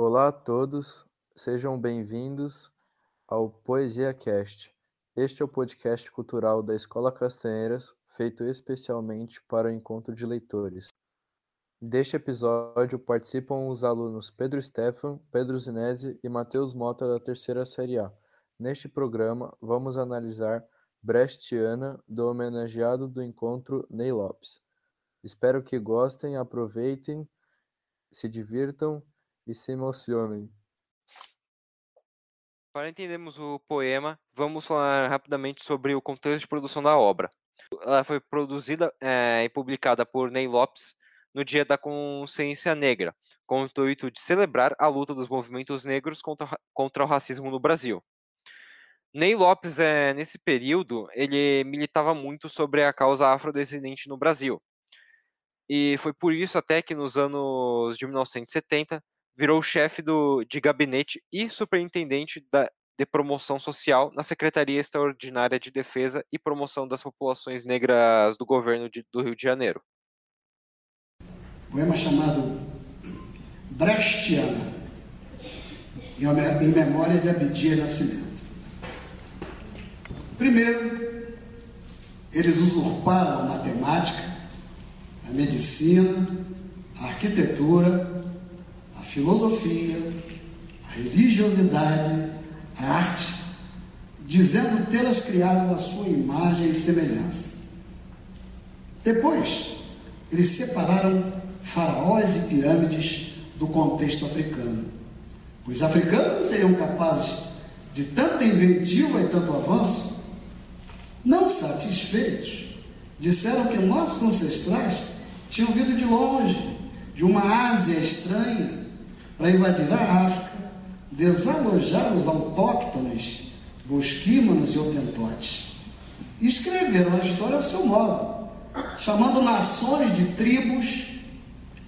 Olá a todos, sejam bem-vindos ao Poesia Cast. Este é o podcast cultural da Escola Castanheiras, feito especialmente para o encontro de leitores. Deste episódio participam os alunos Pedro Stefan, Pedro Zinese e Matheus Mota da terceira série A. Neste programa, vamos analisar Brechtiana, do homenageado do encontro Ney Lopes. Espero que gostem, aproveitem, se divirtam e se emocionem. Para entendermos o poema, vamos falar rapidamente sobre o contexto de produção da obra. Ela foi produzida é, e publicada por Ney Lopes no Dia da Consciência Negra, com o intuito de celebrar a luta dos movimentos negros contra, contra o racismo no Brasil. Ney Lopes, é, nesse período, ele militava muito sobre a causa afrodescendente no Brasil. E foi por isso até que nos anos de 1970 virou chefe do, de gabinete e superintendente da, de promoção social na Secretaria Extraordinária de Defesa e Promoção das Populações Negras do governo de, do Rio de Janeiro. Poema chamado Brechtiana, em memória de Abdias Nascimento. Primeiro, eles usurparam a matemática, a medicina, a arquitetura, filosofia, a religiosidade, a arte, dizendo tê-las criado à sua imagem e semelhança. Depois, eles separaram faraós e pirâmides do contexto africano. Os africanos seriam capazes de tanta inventiva e tanto avanço não satisfeitos, disseram que nossos ancestrais tinham vindo de longe, de uma Ásia estranha, para invadir a África, desalojar os autóctones, bosquímanos e otentotes. E escreveram a história ao seu modo, chamando nações de tribos,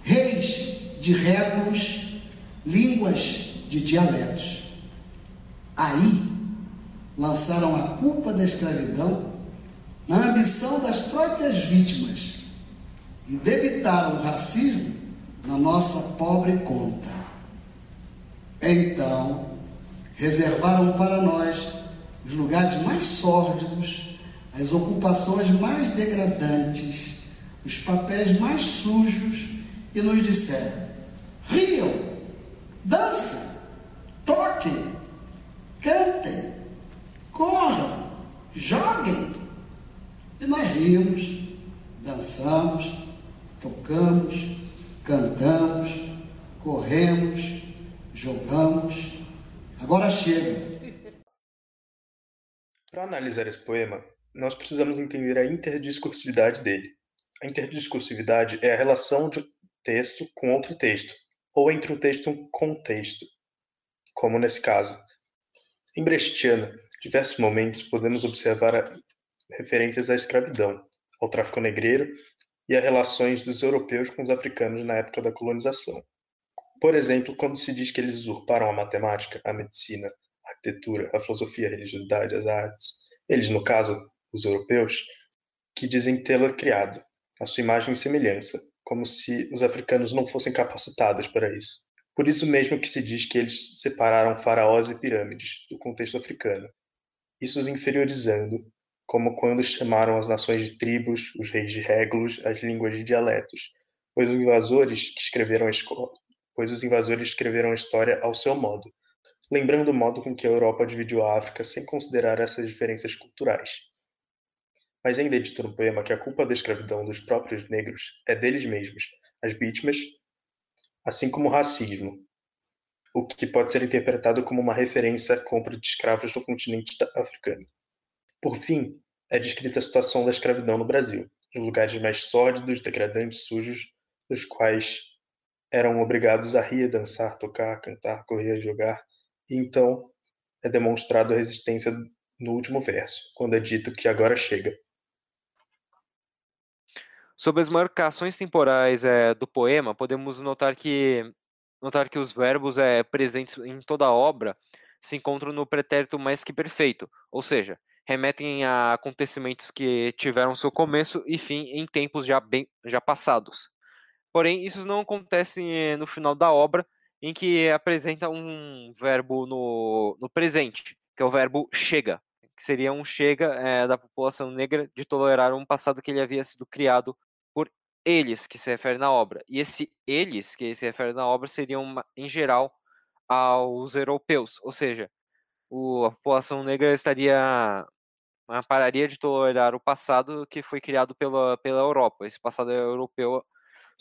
reis de régulos, línguas de dialetos. Aí lançaram a culpa da escravidão na ambição das próprias vítimas e debitaram o racismo na nossa pobre conta. Então, reservaram para nós os lugares mais sórdidos, as ocupações mais degradantes, os papéis mais sujos e nos disseram: riam, dancem, toquem, cantem, corram, joguem. E nós rimos, dançamos, tocamos, cantamos, corremos, jogamos. Agora chega. Para analisar esse poema, nós precisamos entender a interdiscursividade dele. A interdiscursividade é a relação de um texto com outro texto, ou entre um texto e um contexto, como nesse caso. Em Brechtiana, diversos momentos podemos observar referências à escravidão, ao tráfico negreiro e a relações dos europeus com os africanos na época da colonização. Por exemplo, quando se diz que eles usurparam a matemática, a medicina, a arquitetura, a filosofia, a religiosidade, as artes, eles, no caso, os europeus, que dizem tê-la criado, a sua imagem e semelhança, como se os africanos não fossem capacitados para isso. Por isso mesmo que se diz que eles separaram faraós e pirâmides do contexto africano, isso os inferiorizando como quando chamaram as nações de tribos, os reis de régulos, as línguas de dialetos, pois os invasores que escreveram a escola, pois os invasores escreveram a história ao seu modo, lembrando o modo com que a Europa dividiu a África sem considerar essas diferenças culturais. Mas ainda dito no poema que a culpa da escravidão dos próprios negros é deles mesmos, as vítimas, assim como o racismo, o que pode ser interpretado como uma referência à compra de escravos no continente africano. Por fim, é descrita a situação da escravidão no Brasil, os lugares mais sórdidos, degradantes, sujos, nos quais eram obrigados a rir, dançar, tocar, cantar, correr, jogar, e então é demonstrado a resistência no último verso, quando é dito que agora chega. Sobre as marcações temporais é, do poema, podemos notar que notar que os verbos é, presentes em toda a obra se encontram no pretérito mais que perfeito, ou seja, remetem a acontecimentos que tiveram seu começo e fim em tempos já, bem, já passados. Porém, isso não acontece eh, no final da obra, em que apresenta um verbo no, no presente, que é o verbo chega, que seria um chega é, da população negra de tolerar um passado que ele havia sido criado por eles, que se refere na obra. E esse eles, que se refere na obra, seriam, em geral, aos europeus, ou seja, o, a população negra estaria pararia de tolerar o passado que foi criado pela, pela Europa, esse passado europeu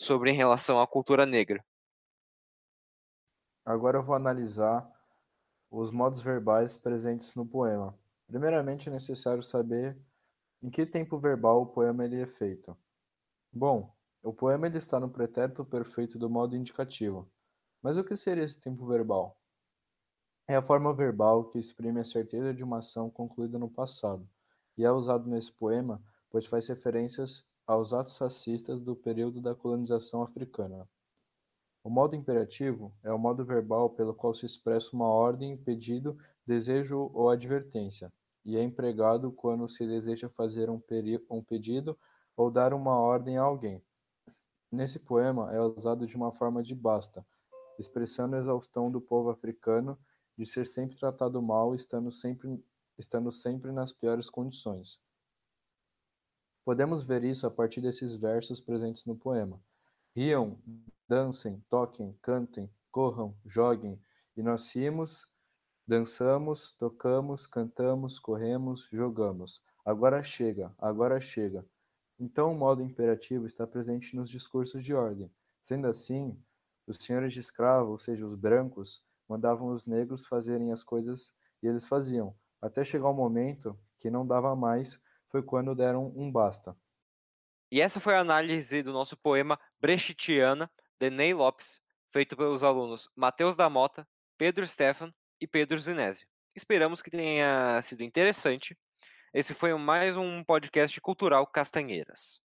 sobre em relação à cultura negra. Agora eu vou analisar os modos verbais presentes no poema. Primeiramente é necessário saber em que tempo verbal o poema ele é feito. Bom, o poema ele está no pretérito perfeito do modo indicativo. Mas o que seria esse tempo verbal? É a forma verbal que exprime a certeza de uma ação concluída no passado, e é usado nesse poema pois faz referências aos atos racistas do período da colonização africana. O modo imperativo é o modo verbal pelo qual se expressa uma ordem, pedido, desejo ou advertência, e é empregado quando se deseja fazer um, um pedido ou dar uma ordem a alguém. Nesse poema é usado de uma forma de basta, expressando a exaustão do povo africano de ser sempre tratado mal, estando sempre, estando sempre nas piores condições. Podemos ver isso a partir desses versos presentes no poema. Riam, dancem, toquem, cantem, corram, joguem, e nós rimos, dançamos, tocamos, cantamos, corremos, jogamos. Agora chega, agora chega. Então o modo imperativo está presente nos discursos de ordem. Sendo assim, os senhores de escravo, ou seja, os brancos, mandavam os negros fazerem as coisas e eles faziam, até chegar o um momento que não dava mais, foi quando deram um basta. E essa foi a análise do nosso poema Brechtiana, de Ney Lopes, feito pelos alunos Matheus da Mota, Pedro Stefan e Pedro Zinésio. Esperamos que tenha sido interessante. Esse foi mais um podcast cultural Castanheiras.